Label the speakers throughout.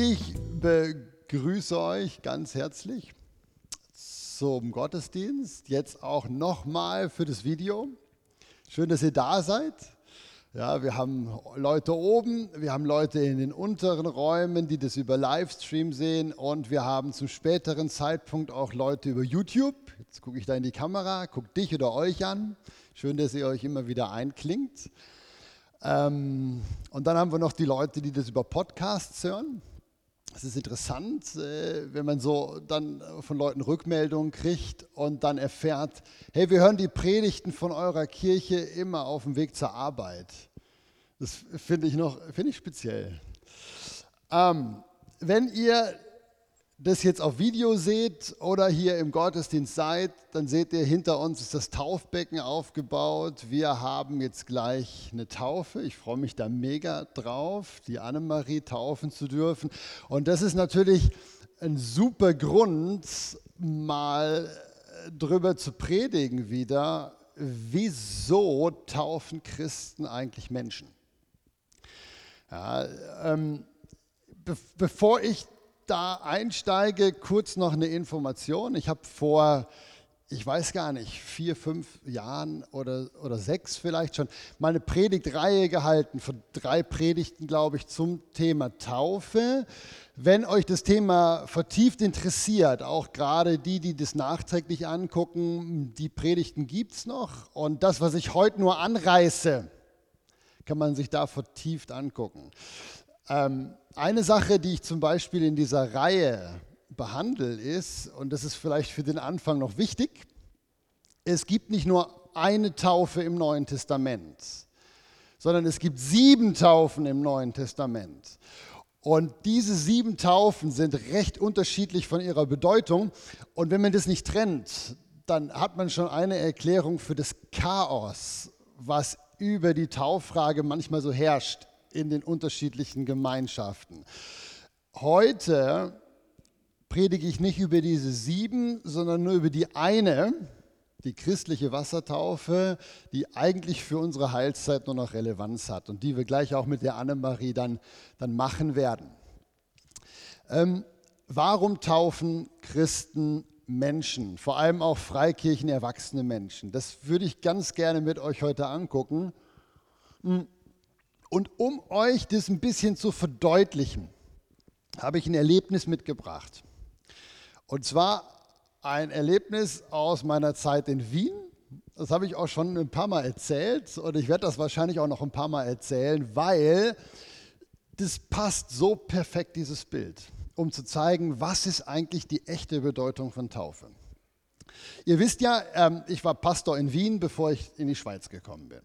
Speaker 1: Ich begrüße euch ganz herzlich zum Gottesdienst, jetzt auch nochmal für das Video. Schön, dass ihr da seid. Ja, wir haben Leute oben, wir haben Leute in den unteren Räumen, die das über Livestream sehen und wir haben zum späteren Zeitpunkt auch Leute über YouTube. Jetzt gucke ich da in die Kamera, gucke dich oder euch an. Schön, dass ihr euch immer wieder einklingt. Ähm, und dann haben wir noch die Leute, die das über Podcasts hören. Es ist interessant, äh, wenn man so dann von Leuten Rückmeldungen kriegt und dann erfährt, hey, wir hören die Predigten von eurer Kirche immer auf dem Weg zur Arbeit. Das finde ich noch, finde ich speziell. Ähm, wenn ihr das jetzt auf Video seht oder hier im Gottesdienst seid, dann seht ihr, hinter uns ist das Taufbecken aufgebaut. Wir haben jetzt gleich eine Taufe. Ich freue mich da mega drauf, die Annemarie taufen zu dürfen. Und das ist natürlich ein super Grund, mal drüber zu predigen wieder, wieso taufen Christen eigentlich Menschen? Ja, ähm, be bevor ich da einsteige, kurz noch eine Information. Ich habe vor, ich weiß gar nicht, vier, fünf Jahren oder, oder sechs vielleicht schon mal eine Predigtreihe gehalten, von drei Predigten, glaube ich, zum Thema Taufe. Wenn euch das Thema vertieft interessiert, auch gerade die, die das nachträglich angucken, die Predigten gibt es noch. Und das, was ich heute nur anreiße, kann man sich da vertieft angucken. Ähm, eine Sache, die ich zum Beispiel in dieser Reihe behandle, ist, und das ist vielleicht für den Anfang noch wichtig, es gibt nicht nur eine Taufe im Neuen Testament, sondern es gibt sieben Taufen im Neuen Testament. Und diese sieben Taufen sind recht unterschiedlich von ihrer Bedeutung. Und wenn man das nicht trennt, dann hat man schon eine Erklärung für das Chaos, was über die Tauffrage manchmal so herrscht in den unterschiedlichen Gemeinschaften. Heute predige ich nicht über diese sieben, sondern nur über die eine, die christliche Wassertaufe, die eigentlich für unsere Heilszeit nur noch Relevanz hat und die wir gleich auch mit der Annemarie dann, dann machen werden. Ähm, warum taufen Christen Menschen, vor allem auch Freikirchen erwachsene Menschen? Das würde ich ganz gerne mit euch heute angucken. Hm. Und um euch das ein bisschen zu verdeutlichen, habe ich ein Erlebnis mitgebracht. Und zwar ein Erlebnis aus meiner Zeit in Wien. Das habe ich auch schon ein paar Mal erzählt und ich werde das wahrscheinlich auch noch ein paar Mal erzählen, weil das passt so perfekt, dieses Bild, um zu zeigen, was ist eigentlich die echte Bedeutung von Taufe. Ihr wisst ja, ähm, ich war Pastor in Wien, bevor ich in die Schweiz gekommen bin.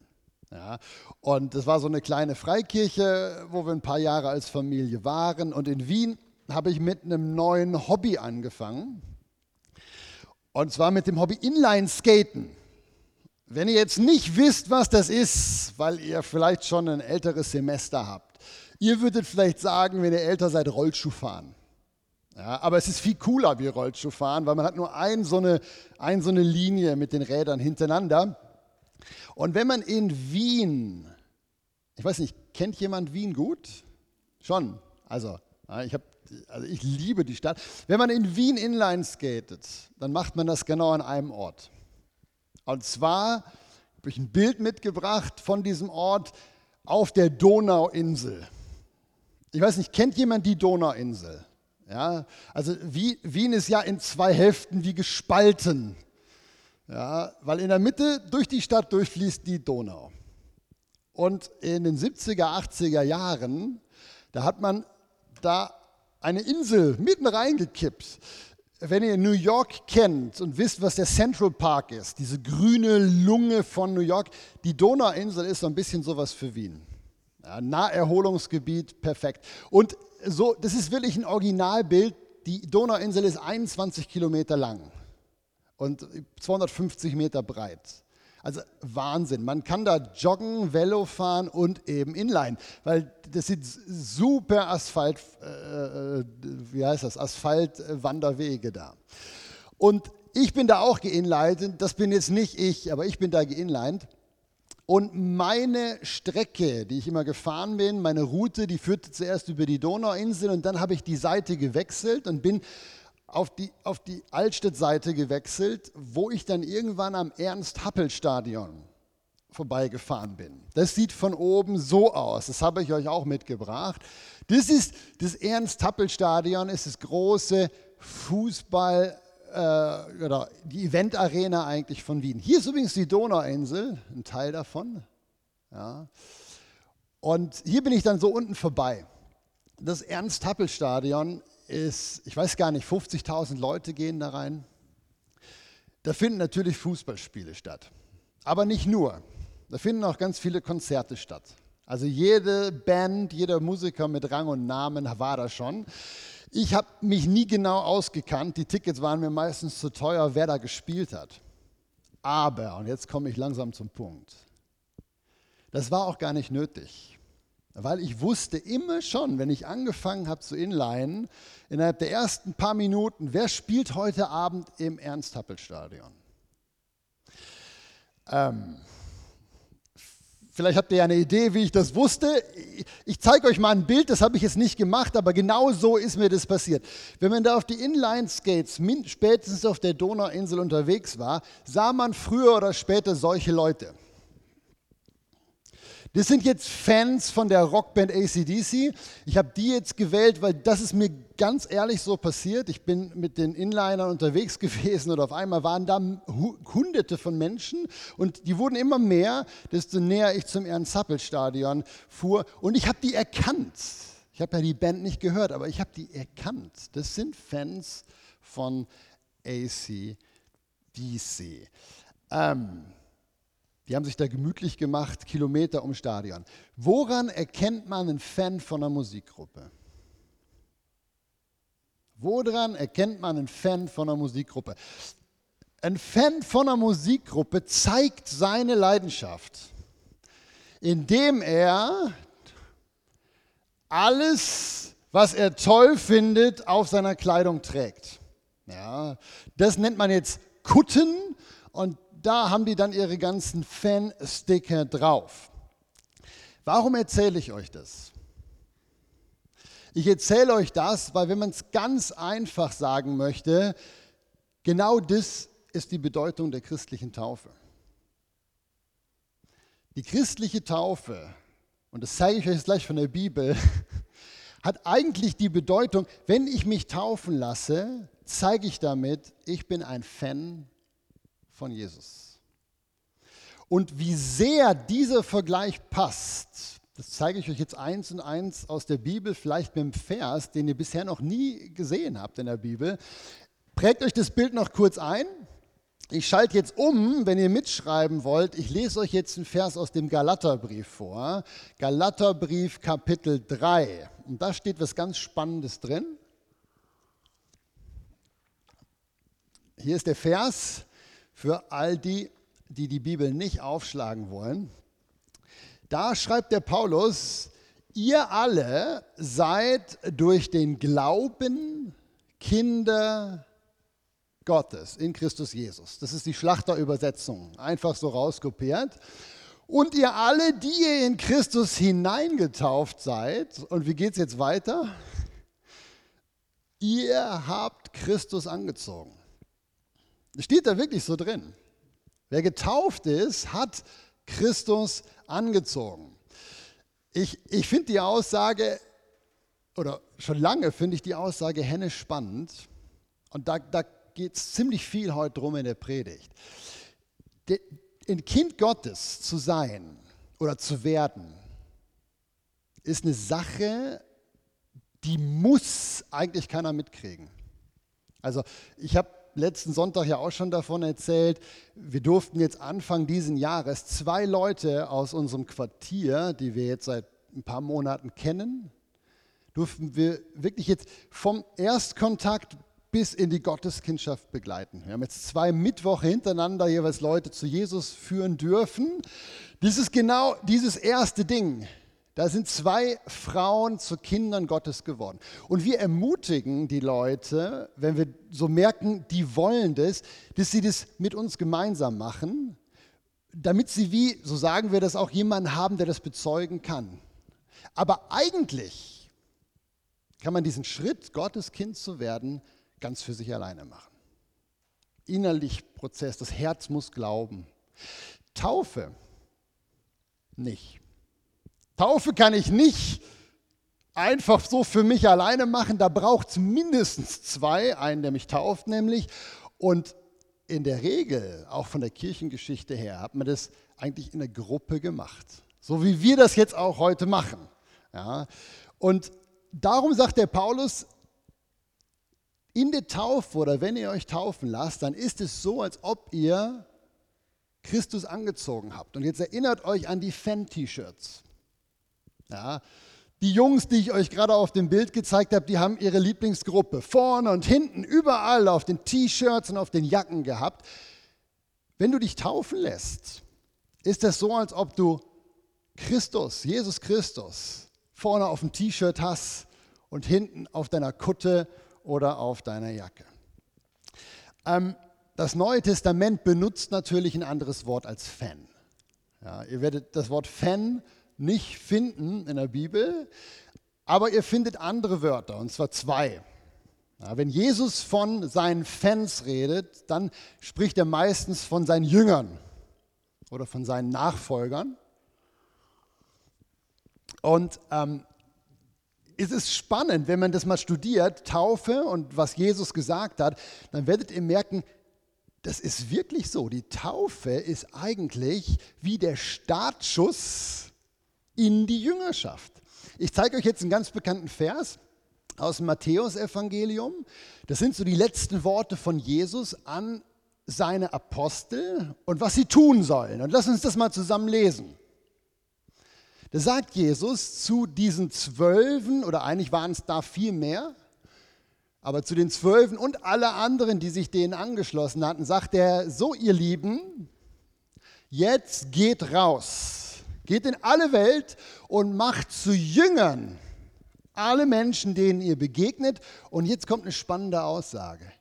Speaker 1: Ja, und das war so eine kleine Freikirche, wo wir ein paar Jahre als Familie waren. Und in Wien habe ich mit einem neuen Hobby angefangen. Und zwar mit dem Hobby Inline-Skaten. Wenn ihr jetzt nicht wisst, was das ist, weil ihr vielleicht schon ein älteres Semester habt, ihr würdet vielleicht sagen, wenn ihr älter seid, Rollschuhfahren. Ja, aber es ist viel cooler wie Rollschuhfahren, weil man hat nur ein so, eine, ein so eine Linie mit den Rädern hintereinander. Und wenn man in Wien, ich weiß nicht, kennt jemand Wien gut? Schon. Also, ich, hab, also ich liebe die Stadt. Wenn man in Wien Inline skatet, dann macht man das genau an einem Ort. Und zwar habe ich ein Bild mitgebracht von diesem Ort auf der Donauinsel. Ich weiß nicht, kennt jemand die Donauinsel? Ja, also Wien ist ja in zwei Hälften wie gespalten. Ja, weil in der Mitte durch die Stadt durchfließt die Donau. Und in den 70er, 80er Jahren, da hat man da eine Insel mitten reingekippt. Wenn ihr New York kennt und wisst, was der Central Park ist, diese grüne Lunge von New York, die Donauinsel ist so ein bisschen sowas für Wien. Ja, Naherholungsgebiet, perfekt. Und so, das ist wirklich ein Originalbild. Die Donauinsel ist 21 Kilometer lang und 250 Meter breit. Also Wahnsinn. Man kann da joggen, Velo fahren und eben Inline, weil das sind super Asphalt, äh, äh wie heißt das, Asphaltwanderwege da. Und ich bin da auch geinlined, das bin jetzt nicht ich, aber ich bin da geinlined. Und meine Strecke, die ich immer gefahren bin, meine Route, die führte zuerst über die Donauinsel und dann habe ich die Seite gewechselt und bin auf die, auf die Altstadt-Seite gewechselt, wo ich dann irgendwann am Ernst-Happel-Stadion vorbeigefahren bin. Das sieht von oben so aus. Das habe ich euch auch mitgebracht. Das ist das Ernst-Happel-Stadion, ist das große Fußball- äh, oder die Eventarena eigentlich von Wien. Hier ist übrigens die Donauinsel, ein Teil davon. Ja. Und hier bin ich dann so unten vorbei. Das Ernst-Happel-Stadion ist, ich weiß gar nicht, 50.000 Leute gehen da rein. Da finden natürlich Fußballspiele statt. Aber nicht nur. Da finden auch ganz viele Konzerte statt. Also jede Band, jeder Musiker mit Rang und Namen war da schon. Ich habe mich nie genau ausgekannt. Die Tickets waren mir meistens zu teuer, wer da gespielt hat. Aber, und jetzt komme ich langsam zum Punkt, das war auch gar nicht nötig. Weil ich wusste immer schon, wenn ich angefangen habe zu inlinen, innerhalb der ersten paar Minuten, wer spielt heute Abend im Ernst-Happel-Stadion? Ähm, vielleicht habt ihr ja eine Idee, wie ich das wusste. Ich zeige euch mal ein Bild, das habe ich jetzt nicht gemacht, aber genau so ist mir das passiert. Wenn man da auf die Inline-Skates, spätestens auf der Donauinsel unterwegs war, sah man früher oder später solche Leute. Das sind jetzt Fans von der Rockband ACDC. Ich habe die jetzt gewählt, weil das ist mir ganz ehrlich so passiert. Ich bin mit den Inlinern unterwegs gewesen und auf einmal waren da hunderte von Menschen und die wurden immer mehr, desto näher ich zum Ernst-Happel-Stadion fuhr und ich habe die erkannt. Ich habe ja die Band nicht gehört, aber ich habe die erkannt. Das sind Fans von ACDC. Ähm, die haben sich da gemütlich gemacht, Kilometer ums Stadion. Woran erkennt man einen Fan von einer Musikgruppe? Woran erkennt man einen Fan von einer Musikgruppe? Ein Fan von einer Musikgruppe zeigt seine Leidenschaft, indem er alles, was er toll findet, auf seiner Kleidung trägt. Ja, das nennt man jetzt Kutten und da haben die dann ihre ganzen Fan-Sticker drauf. Warum erzähle ich euch das? Ich erzähle euch das, weil wenn man es ganz einfach sagen möchte, genau das ist die Bedeutung der christlichen Taufe. Die christliche Taufe, und das zeige ich euch gleich von der Bibel, hat eigentlich die Bedeutung, wenn ich mich taufen lasse, zeige ich damit, ich bin ein Fan von Jesus. Und wie sehr dieser Vergleich passt, das zeige ich euch jetzt eins und eins aus der Bibel, vielleicht mit einem Vers, den ihr bisher noch nie gesehen habt in der Bibel. Prägt euch das Bild noch kurz ein. Ich schalte jetzt um, wenn ihr mitschreiben wollt. Ich lese euch jetzt einen Vers aus dem Galaterbrief vor. Galaterbrief Kapitel 3. Und da steht was ganz Spannendes drin. Hier ist der Vers, für all die, die die Bibel nicht aufschlagen wollen. Da schreibt der Paulus, ihr alle seid durch den Glauben Kinder Gottes in Christus Jesus. Das ist die Schlachterübersetzung, einfach so rauskopiert. Und ihr alle, die ihr in Christus hineingetauft seid, und wie geht es jetzt weiter? Ihr habt Christus angezogen. Steht da wirklich so drin. Wer getauft ist, hat Christus angezogen. Ich, ich finde die Aussage, oder schon lange finde ich die Aussage Henne spannend. Und da, da geht es ziemlich viel heute drum in der Predigt. De, ein Kind Gottes zu sein oder zu werden, ist eine Sache, die muss eigentlich keiner mitkriegen. Also ich habe letzten Sonntag ja auch schon davon erzählt. Wir durften jetzt Anfang diesen Jahres zwei Leute aus unserem Quartier, die wir jetzt seit ein paar Monaten kennen, durften wir wirklich jetzt vom Erstkontakt bis in die Gotteskindschaft begleiten. Wir haben jetzt zwei Mittwoche hintereinander jeweils Leute zu Jesus führen dürfen. Das ist genau dieses erste Ding. Da sind zwei Frauen zu Kindern Gottes geworden. Und wir ermutigen die Leute, wenn wir so merken, die wollen das, dass sie das mit uns gemeinsam machen, damit sie wie, so sagen wir das, auch jemanden haben, der das bezeugen kann. Aber eigentlich kann man diesen Schritt, Gottes Kind zu werden, ganz für sich alleine machen. Innerlich Prozess, das Herz muss glauben. Taufe nicht. Taufe kann ich nicht einfach so für mich alleine machen. Da braucht es mindestens zwei, einen, der mich tauft nämlich. Und in der Regel, auch von der Kirchengeschichte her, hat man das eigentlich in der Gruppe gemacht. So wie wir das jetzt auch heute machen. Ja. Und darum sagt der Paulus, in der Taufe oder wenn ihr euch taufen lasst, dann ist es so, als ob ihr Christus angezogen habt. Und jetzt erinnert euch an die Fan-T-Shirts. Ja, die Jungs, die ich euch gerade auf dem Bild gezeigt habe, die haben ihre Lieblingsgruppe vorne und hinten, überall auf den T-Shirts und auf den Jacken gehabt. Wenn du dich taufen lässt, ist das so, als ob du Christus, Jesus Christus, vorne auf dem T-Shirt hast und hinten auf deiner Kutte oder auf deiner Jacke. Ähm, das Neue Testament benutzt natürlich ein anderes Wort als Fan. Ja, ihr werdet das Wort Fan nicht finden in der Bibel, aber ihr findet andere Wörter, und zwar zwei. Ja, wenn Jesus von seinen Fans redet, dann spricht er meistens von seinen Jüngern oder von seinen Nachfolgern. Und ähm, es ist spannend, wenn man das mal studiert, Taufe und was Jesus gesagt hat, dann werdet ihr merken, das ist wirklich so. Die Taufe ist eigentlich wie der Startschuss in die Jüngerschaft. Ich zeige euch jetzt einen ganz bekannten Vers aus dem Matthäusevangelium. Das sind so die letzten Worte von Jesus an seine Apostel und was sie tun sollen. Und lass uns das mal zusammen lesen. Da sagt Jesus zu diesen Zwölfen, oder eigentlich waren es da viel mehr, aber zu den Zwölfen und alle anderen, die sich denen angeschlossen hatten, sagt er, so ihr Lieben, jetzt geht raus Geht in alle Welt und macht zu Jüngern alle Menschen, denen ihr begegnet. Und jetzt kommt eine spannende Aussage.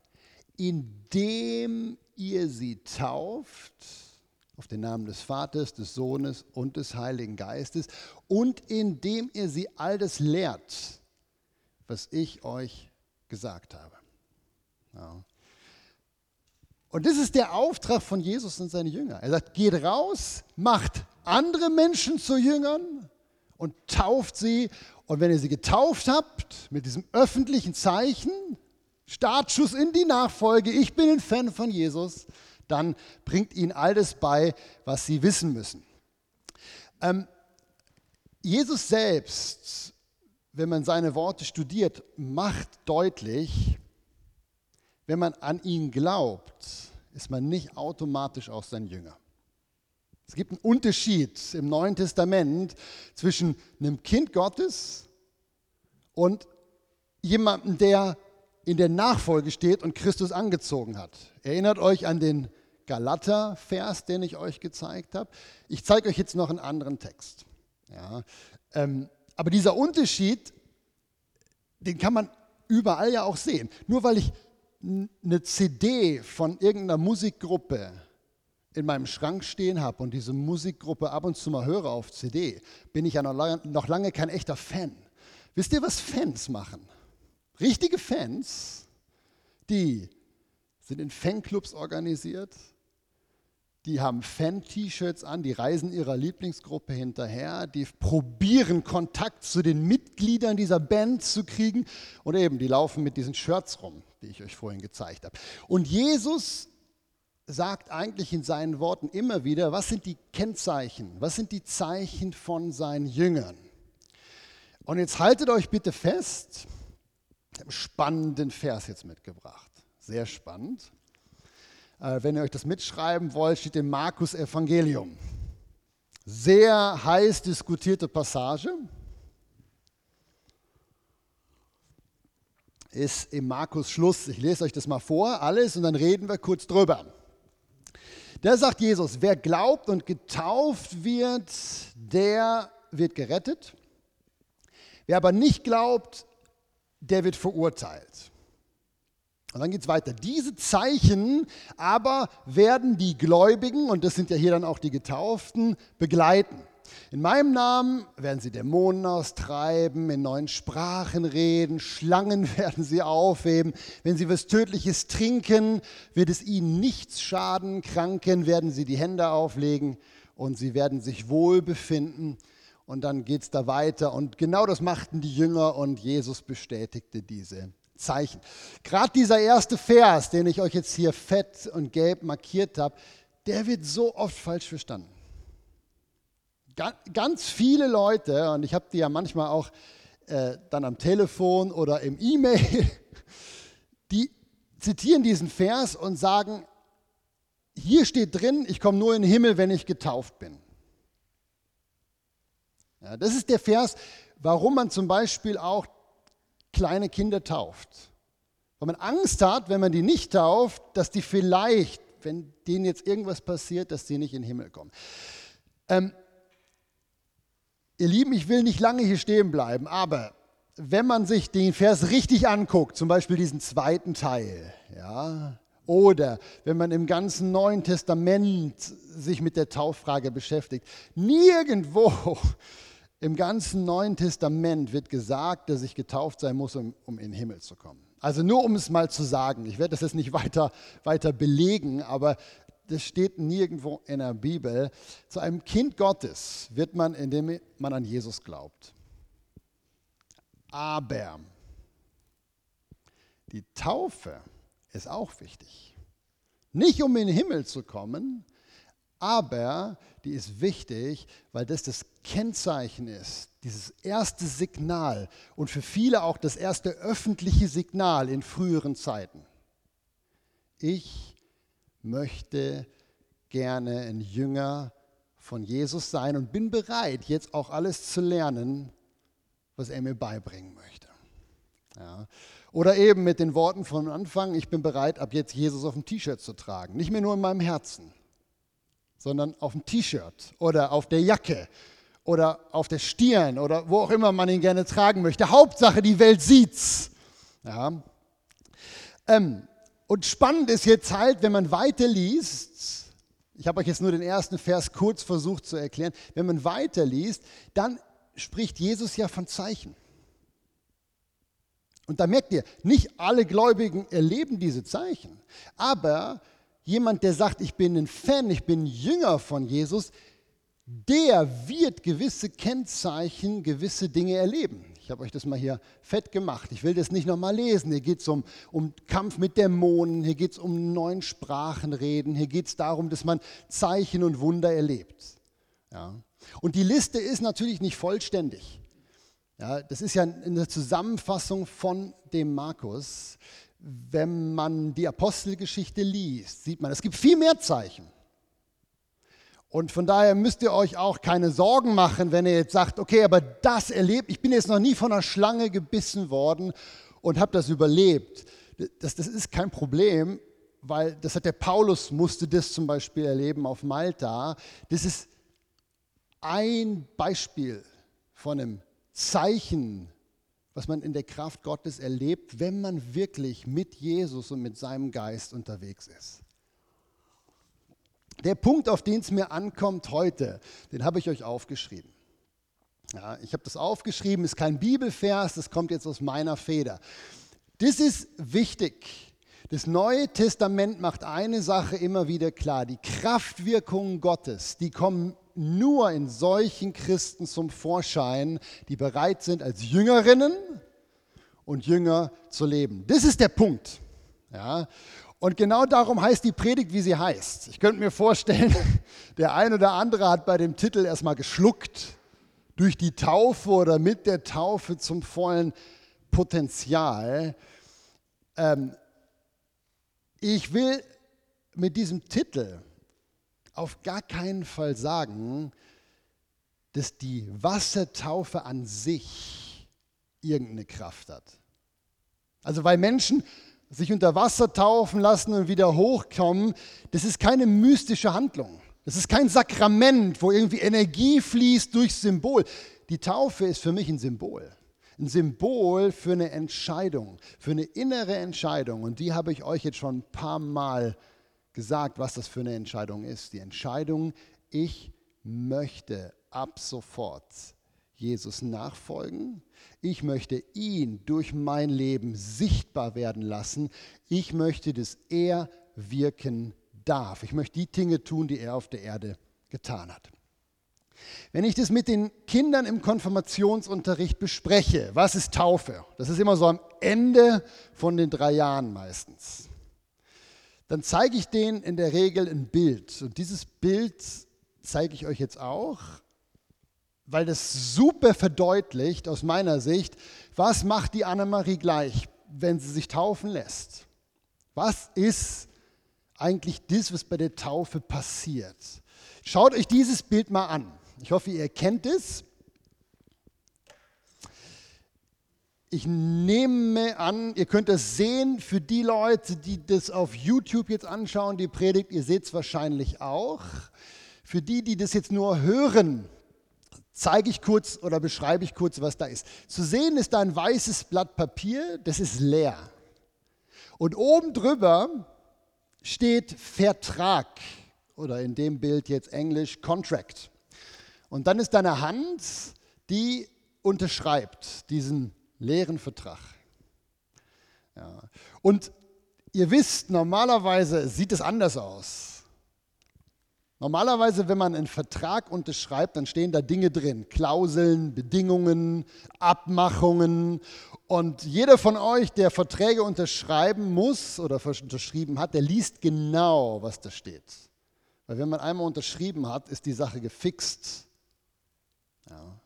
Speaker 1: Indem ihr sie tauft, auf den Namen des Vaters, des Sohnes und des Heiligen Geistes, und indem ihr sie all das lehrt, was ich euch gesagt habe. Ja. Und das ist der Auftrag von Jesus und seine Jünger. Er sagt, geht raus, macht andere Menschen zu Jüngern und tauft sie. Und wenn ihr sie getauft habt, mit diesem öffentlichen Zeichen, Startschuss in die Nachfolge, ich bin ein Fan von Jesus, dann bringt ihnen all das bei, was sie wissen müssen. Ähm, Jesus selbst, wenn man seine Worte studiert, macht deutlich, wenn man an ihn glaubt, ist man nicht automatisch auch sein Jünger. Es gibt einen Unterschied im Neuen Testament zwischen einem Kind Gottes und jemandem, der in der Nachfolge steht und Christus angezogen hat. Erinnert euch an den Galater-Vers, den ich euch gezeigt habe. Ich zeige euch jetzt noch einen anderen Text. Ja, ähm, aber dieser Unterschied, den kann man überall ja auch sehen. Nur weil ich eine CD von irgendeiner Musikgruppe in meinem Schrank stehen habe und diese Musikgruppe ab und zu mal höre auf CD, bin ich ja noch lange, kein echter Fan. Wisst ihr, was Fans machen? Richtige Fans, die sind in Fanclubs organisiert, die haben Fan-T-Shirts an, die reisen ihrer Lieblingsgruppe hinterher, die probieren Kontakt zu den Mitgliedern dieser Band zu kriegen und eben, die laufen mit diesen Shirts rum, die ich euch vorhin gezeigt habe. Und Jesus sagt eigentlich in seinen Worten immer wieder, was sind die Kennzeichen, was sind die Zeichen von seinen Jüngern. Und jetzt haltet euch bitte fest, ich habe einen spannenden Vers jetzt mitgebracht, sehr spannend. Äh, wenn ihr euch das mitschreiben wollt, steht im Markus Evangelium. Sehr heiß diskutierte Passage. ist im Markus Schluss. Ich lese euch das mal vor, alles, und dann reden wir kurz drüber. Da sagt Jesus, wer glaubt und getauft wird, der wird gerettet. Wer aber nicht glaubt, der wird verurteilt. Und dann geht es weiter. Diese Zeichen aber werden die Gläubigen, und das sind ja hier dann auch die Getauften, begleiten. In meinem Namen werden sie Dämonen austreiben, in neuen Sprachen reden, Schlangen werden sie aufheben. Wenn sie was Tödliches trinken, wird es ihnen nichts schaden. Kranken werden sie die Hände auflegen und sie werden sich wohl befinden. Und dann geht es da weiter. Und genau das machten die Jünger und Jesus bestätigte diese Zeichen. Gerade dieser erste Vers, den ich euch jetzt hier fett und gelb markiert habe, der wird so oft falsch verstanden. Ganz viele Leute, und ich habe die ja manchmal auch äh, dann am Telefon oder im E-Mail, die zitieren diesen Vers und sagen, hier steht drin, ich komme nur in den Himmel, wenn ich getauft bin. Ja, das ist der Vers, warum man zum Beispiel auch kleine Kinder tauft. Weil man Angst hat, wenn man die nicht tauft, dass die vielleicht, wenn denen jetzt irgendwas passiert, dass sie nicht in den Himmel kommen. Ähm, ihr Lieben, ich will nicht lange hier stehen bleiben, aber wenn man sich den Vers richtig anguckt, zum Beispiel diesen zweiten Teil, ja, oder wenn man im ganzen Neuen Testament sich mit der Tauffrage beschäftigt, nirgendwo im ganzen Neuen Testament wird gesagt, dass ich getauft sein muss, um, um in den Himmel zu kommen. Also nur um es mal zu sagen, ich werde das jetzt nicht weiter, weiter belegen, aber das steht nirgendwo in der Bibel. Zu einem Kind Gottes wird man, indem man an Jesus glaubt. Aber die Taufe ist auch wichtig. Nicht um in den Himmel zu kommen, aber die ist wichtig, weil das das Kennzeichen ist, dieses erste Signal und für viele auch das erste öffentliche Signal in früheren Zeiten. Ich möchte gerne ein Jünger von Jesus sein und bin bereit, jetzt auch alles zu lernen, was er mir beibringen möchte. Ja. Oder eben mit den Worten von Anfang, ich bin bereit, ab jetzt Jesus auf dem T-Shirt zu tragen. Nicht mehr nur in meinem Herzen, sondern auf dem T-Shirt oder auf der Jacke oder auf der Stirn oder wo auch immer man ihn gerne tragen möchte. Hauptsache, die Welt sieht's. Ja. Ähm, und spannend ist jetzt halt, wenn man weiterliest, ich habe euch jetzt nur den ersten Vers kurz versucht zu erklären, wenn man weiterliest, dann spricht Jesus ja von Zeichen. Und da merkt ihr, nicht alle Gläubigen erleben diese Zeichen, aber jemand, der sagt, ich bin ein Fan, ich bin Jünger von Jesus, der wird gewisse Kennzeichen, gewisse Dinge erleben. Habe euch das mal hier fett gemacht. Ich will das nicht nochmal lesen. Hier geht es um, um Kampf mit Dämonen, hier geht es um neuen Sprachenreden, hier geht es darum, dass man Zeichen und Wunder erlebt. Ja. Und die Liste ist natürlich nicht vollständig. Ja, das ist ja eine Zusammenfassung von dem Markus wenn man die Apostelgeschichte liest, sieht man, es gibt viel mehr Zeichen. Und von daher müsst ihr euch auch keine Sorgen machen, wenn ihr jetzt sagt, okay, aber das erlebt, ich bin jetzt noch nie von einer Schlange gebissen worden und habe das überlebt. Das, das ist kein Problem, weil das hat der Paulus musste das zum Beispiel erleben auf Malta. Das ist ein Beispiel von einem Zeichen was man in der Kraft Gottes erlebt, wenn man wirklich mit Jesus und mit seinem Geist unterwegs ist. Der Punkt, auf den es mir ankommt heute, den habe ich euch aufgeschrieben. Ja, ich habe das aufgeschrieben, ist kein Bibelvers, das kommt jetzt aus meiner Feder. Das ist wichtig. Das Neue Testament macht eine Sache immer wieder klar. Die Kraftwirkungen Gottes, die kommen nur in solchen Christen zum Vorschein, die bereit sind, als Jüngerinnen und Jünger zu leben. Das ist der Punkt. Ja? Und genau darum heißt die Predigt, wie sie heißt. Ich könnte mir vorstellen, der ein oder andere hat bei dem Titel erstmal geschluckt durch die Taufe oder mit der Taufe zum vollen Potenzial. Ähm, ich will mit diesem Titel auf gar keinen Fall sagen, dass die Wassertaufe an sich irgendeine Kraft hat. Also weil Menschen sich unter Wasser taufen lassen und wieder hochkommen, das ist keine mystische Handlung. Das ist kein Sakrament, wo irgendwie Energie fließt durch Symbol. Die Taufe ist für mich ein Symbol. Ein Symbol für eine Entscheidung, für eine innere Entscheidung. Und die habe ich euch jetzt schon ein paar Mal gesagt, was das für eine Entscheidung ist. Die Entscheidung, ich möchte ab sofort Jesus nachfolgen. Ich möchte ihn durch mein Leben sichtbar werden lassen. Ich möchte, dass er wirken darf. Ich möchte die Dinge tun, die er auf der Erde getan hat. Wenn ich das mit den Kindern im Konfirmationsunterricht bespreche, was ist Taufe? Das ist immer so am Ende von den drei Jahren meistens. Dann zeige ich denen in der Regel ein Bild. Und dieses Bild zeige ich euch jetzt auch, weil das super verdeutlicht aus meiner Sicht, was macht die Annemarie gleich, wenn sie sich taufen lässt. Was ist eigentlich das, was bei der Taufe passiert? Schaut euch dieses Bild mal an. Ich hoffe, ihr kennt es. Ich nehme an, ihr könnt es sehen für die Leute, die das auf YouTube jetzt anschauen, die Predigt, ihr seht es wahrscheinlich auch. Für die, die das jetzt nur hören, zeige ich kurz oder beschreibe ich kurz, was da ist. Zu sehen ist da ein weißes Blatt Papier, das ist leer. Und oben drüber steht Vertrag oder in dem Bild jetzt Englisch Contract. Und dann ist deine Hand, die unterschreibt diesen leeren Vertrag. Ja. Und ihr wisst, normalerweise sieht es anders aus. Normalerweise, wenn man einen Vertrag unterschreibt, dann stehen da Dinge drin, Klauseln, Bedingungen, Abmachungen. Und jeder von euch, der Verträge unterschreiben muss oder unterschrieben hat, der liest genau, was da steht. Weil wenn man einmal unterschrieben hat, ist die Sache gefixt. Ja.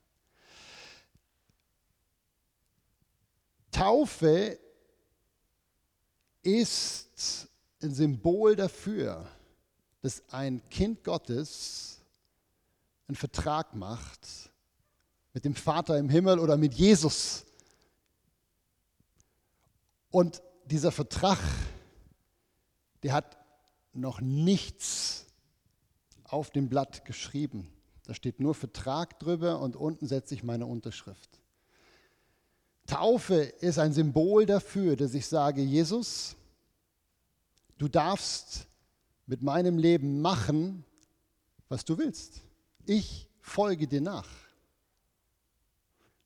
Speaker 1: Taufe ist ein Symbol dafür, dass ein Kind Gottes einen Vertrag macht mit dem Vater im Himmel oder mit Jesus. Und dieser Vertrag, der hat noch nichts auf dem Blatt geschrieben. Da steht nur Vertrag drüber und unten setze ich meine Unterschrift. Taufe ist ein Symbol dafür, dass ich sage, Jesus, du darfst mit meinem Leben machen, was du willst. Ich folge dir nach.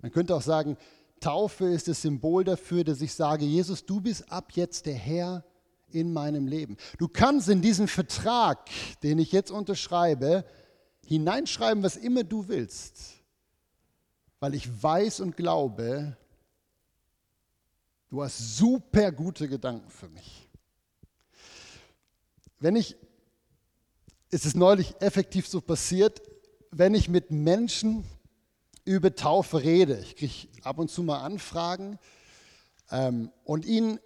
Speaker 1: Man könnte auch sagen, Taufe ist das Symbol dafür, dass ich sage, Jesus, du bist ab jetzt der Herr in meinem Leben. Du kannst in diesen Vertrag, den ich jetzt unterschreibe, hineinschreiben, was immer du willst, weil ich weiß und glaube, du hast super gute Gedanken für mich. Wenn ich, ist es neulich effektiv so passiert, wenn ich mit Menschen über Taufe rede, ich kriege ab und zu mal Anfragen ähm, und ihnen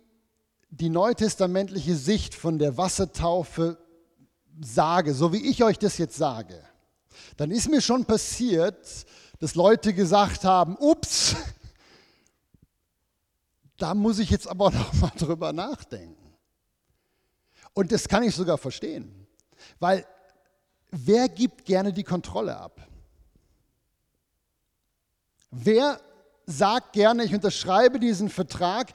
Speaker 1: die neutestamentliche Sicht von der Wassertaufe sage, so wie ich euch das jetzt sage, dann ist mir schon passiert, dass Leute gesagt haben, ups, da muss ich jetzt aber noch mal drüber nachdenken. Und das kann ich sogar verstehen, weil wer gibt gerne die Kontrolle ab? Wer sagt gerne, ich unterschreibe diesen Vertrag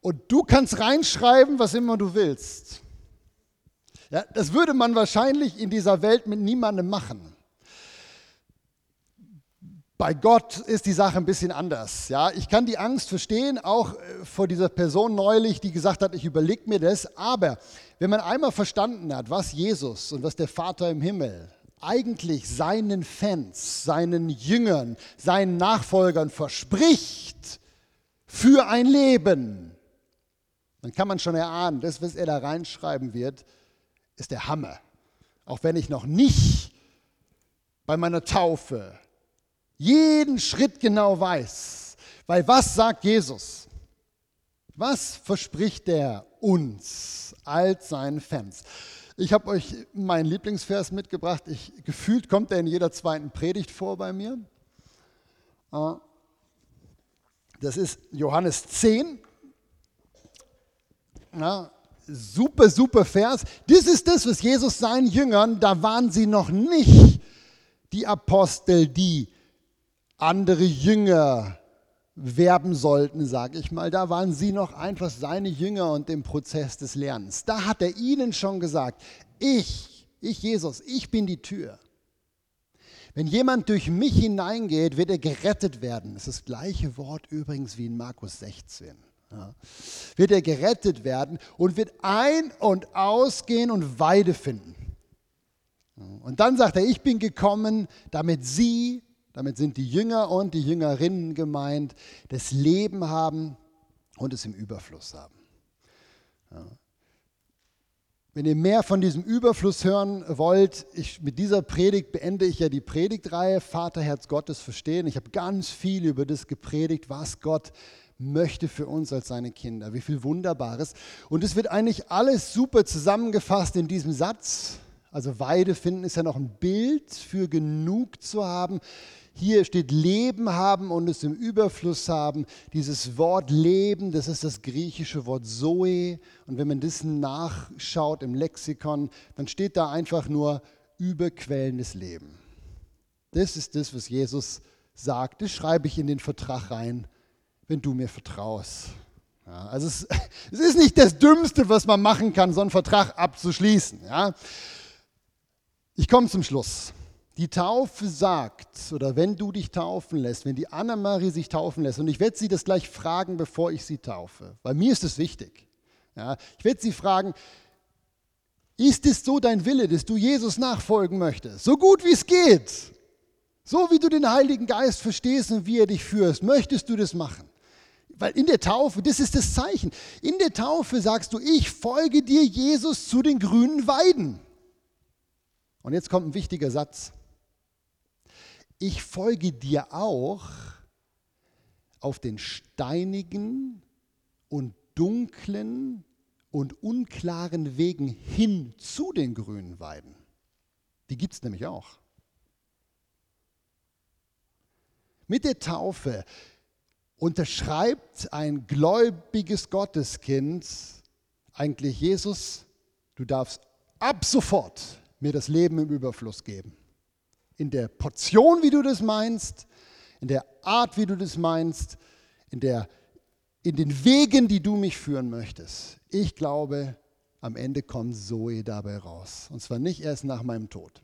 Speaker 1: und du kannst reinschreiben, was immer du willst? Ja, das würde man wahrscheinlich in dieser Welt mit niemandem machen. Bei Gott ist die Sache ein bisschen anders. Ja, ich kann die Angst verstehen, auch äh, vor dieser Person neulich, die gesagt hat, ich überlege mir das. Aber wenn man einmal verstanden hat, was Jesus und was der Vater im Himmel eigentlich seinen Fans, seinen Jüngern, seinen Nachfolgern verspricht für ein Leben, dann kann man schon erahnen, das, was er da reinschreiben wird, ist der Hammer. Auch wenn ich noch nicht bei meiner Taufe jeden Schritt genau weiß. Weil was sagt Jesus? Was verspricht er uns als seinen Fans? Ich habe euch meinen Lieblingsvers mitgebracht. Ich, gefühlt kommt er in jeder zweiten Predigt vor bei mir. Ah. Das ist Johannes 10, Ja, super, super Vers. Das ist das, was Jesus seinen Jüngern, da waren sie noch nicht die Apostel, die andere Jünger werben sollten, sage ich mal. Da waren sie noch einfach seine Jünger und im Prozess des Lernens. Da hat er ihnen schon gesagt, ich, ich Jesus, ich bin die Tür. Wenn jemand durch mich hineingeht, wird er gerettet werden. Das ist das gleiche Wort übrigens wie in Markus 16. Ja. Wird er gerettet werden und wird ein- und ausgehen und Weide finden. Und dann sagt er, ich bin gekommen, damit sie, damit sind die Jünger und die Jüngerinnen gemeint, das Leben haben und es im Überfluss haben. Ja. Wenn ihr mehr von diesem Überfluss hören wollt, ich, mit dieser Predigt beende ich ja die Predigtreihe Vaterherz Gottes verstehen. Ich habe ganz viel über das gepredigt, was Gott möchte für uns als seine Kinder. Wie viel Wunderbares. Und es wird eigentlich alles super zusammengefasst in diesem Satz. Also Weide finden ist ja noch ein Bild für genug zu haben. Hier steht Leben haben und es im Überfluss haben. Dieses Wort Leben, das ist das griechische Wort Zoe. Und wenn man das nachschaut im Lexikon, dann steht da einfach nur überquellendes Leben. Das ist das, was Jesus sagt. Das schreibe ich in den Vertrag rein, wenn du mir vertraust. Ja, also es, es, ist nicht das Dümmste, was man machen kann, so einen Vertrag abzuschließen. Ja. Ich komme zum Schluss. Die Taufe sagt, oder wenn du dich taufen lässt, wenn die Anna-Marie sich taufen lässt, und ich werde sie das gleich fragen, bevor ich sie taufe, weil mir ist es wichtig. Ja, ich werde sie fragen, ist es so dein Wille, dass du Jesus nachfolgen möchtest? So gut wie es geht. So wie du den Heiligen Geist verstehst und wie er dich führst, möchtest du das machen. Weil in der Taufe, das ist das Zeichen. In der Taufe sagst du, ich folge dir, Jesus, zu den grünen Weiden. Und jetzt kommt ein wichtiger Satz ich folge dir auch auf den steinigen und dunklen und unklaren Wegen hin zu den grünen Weiden. Die gibt es nämlich auch. Mit der Taufe unterschreibt ein gläubiges Gotteskind eigentlich Jesus, du darfst ab sofort mir das Leben im Überfluss geben in der Portion, wie du das meinst, in der Art, wie du das meinst, in, der, in den Wegen, die du mich führen möchtest. Ich glaube, am Ende kommt Zoe dabei raus. Und zwar nicht erst nach meinem Tod.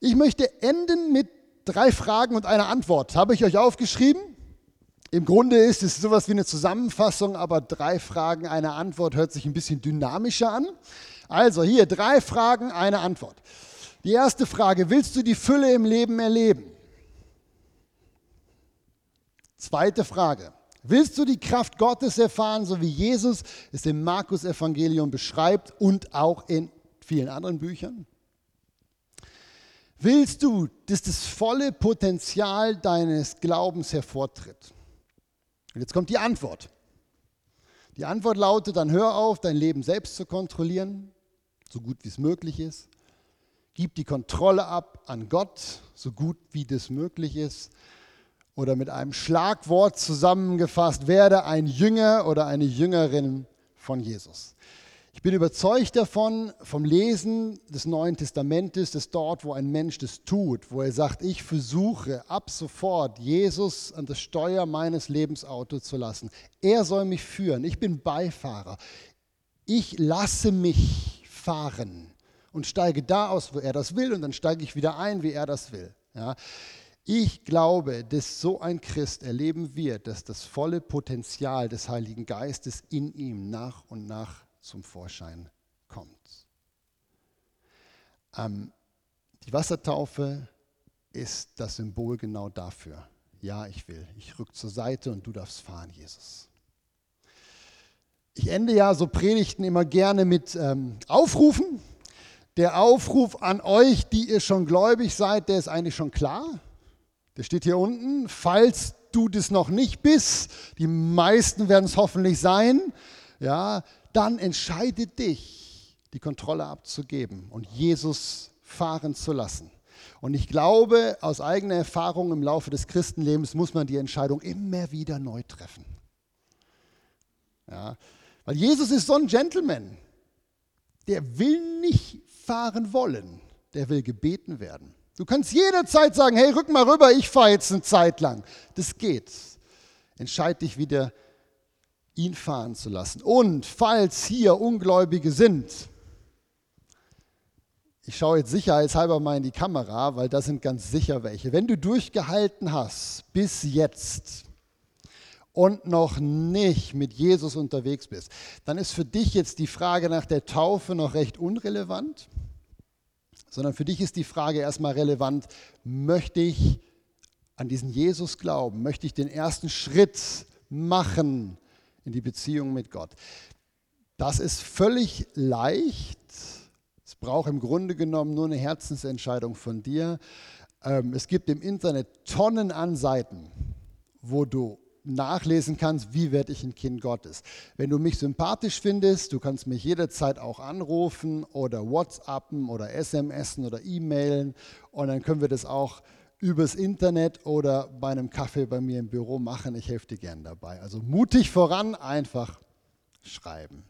Speaker 1: Ich möchte enden mit drei Fragen und einer Antwort. Habe ich euch aufgeschrieben? Im Grunde ist es sowas wie eine Zusammenfassung, aber drei Fragen, eine Antwort hört sich ein bisschen dynamischer an. Also hier drei Fragen, eine Antwort. Die erste Frage, willst du die Fülle im Leben erleben? Zweite Frage, willst du die Kraft Gottes erfahren, so wie Jesus es im Markus-Evangelium beschreibt und auch in vielen anderen Büchern? Willst du, dass das volle Potenzial deines Glaubens hervortritt? Und jetzt kommt die Antwort. Die Antwort lautet, dann hör auf, dein Leben selbst zu kontrollieren, so gut wie es möglich ist. Gib die Kontrolle ab an Gott, so gut wie das möglich ist. Oder mit einem Schlagwort zusammengefasst, werde ein Jünger oder eine Jüngerin von Jesus. Ich bin überzeugt davon, vom Lesen des Neuen Testamentes, dass dort, wo ein Mensch das tut, wo er sagt, ich versuche ab sofort Jesus an das Steuer meines Lebensautos zu lassen. Er soll mich führen. Ich bin Beifahrer. Ich lasse mich fahren und steige da aus, wo er das will, und dann steige ich wieder ein, wie er das will. Ja. Ich glaube, dass so ein Christ erleben wird, dass das volle Potenzial des Heiligen Geistes in ihm nach und nach zum Vorschein kommt. Ähm, die Wassertaufe ist das Symbol genau dafür. Ja, ich will. Ich rück zur Seite und du darfst fahren, Jesus. Ich ende ja so Predigten immer gerne mit ähm, Aufrufen. Der Aufruf an euch, die ihr schon gläubig seid, der ist eigentlich schon klar. Der steht hier unten. Falls du das noch nicht bist, die meisten werden es hoffentlich sein, ja, dann entscheide dich, die Kontrolle abzugeben und Jesus fahren zu lassen. Und ich glaube, aus eigener Erfahrung im Laufe des Christenlebens muss man die Entscheidung immer wieder neu treffen. Ja? Weil Jesus ist so ein Gentleman. Der will nicht fahren wollen, der will gebeten werden. Du kannst jederzeit sagen, hey, rück mal rüber, ich fahre jetzt eine Zeit lang. Das geht. Entscheid dich wieder, ihn fahren zu lassen. Und falls hier Ungläubige sind, ich schaue jetzt sicherheitshalber mal in die Kamera, weil das sind ganz sicher welche. Wenn du durchgehalten hast bis jetzt und noch nicht mit Jesus unterwegs bist, dann ist für dich jetzt die Frage nach der Taufe noch recht unrelevant sondern für dich ist die Frage erstmal relevant, möchte ich an diesen Jesus glauben? Möchte ich den ersten Schritt machen in die Beziehung mit Gott? Das ist völlig leicht. Es braucht im Grunde genommen nur eine Herzensentscheidung von dir. Ähm, es gibt im Internet Tonnen an Seiten, wo du nachlesen kannst, wie werde ich ein Kind Gottes. Wenn du mich sympathisch findest, du kannst mich jederzeit auch anrufen oder WhatsAppen oder SMSen oder E-Mailen und dann können wir das auch übers Internet oder bei einem Kaffee bei mir im Büro machen. Ich helfe dir gern dabei. Also mutig voran, einfach schreiben.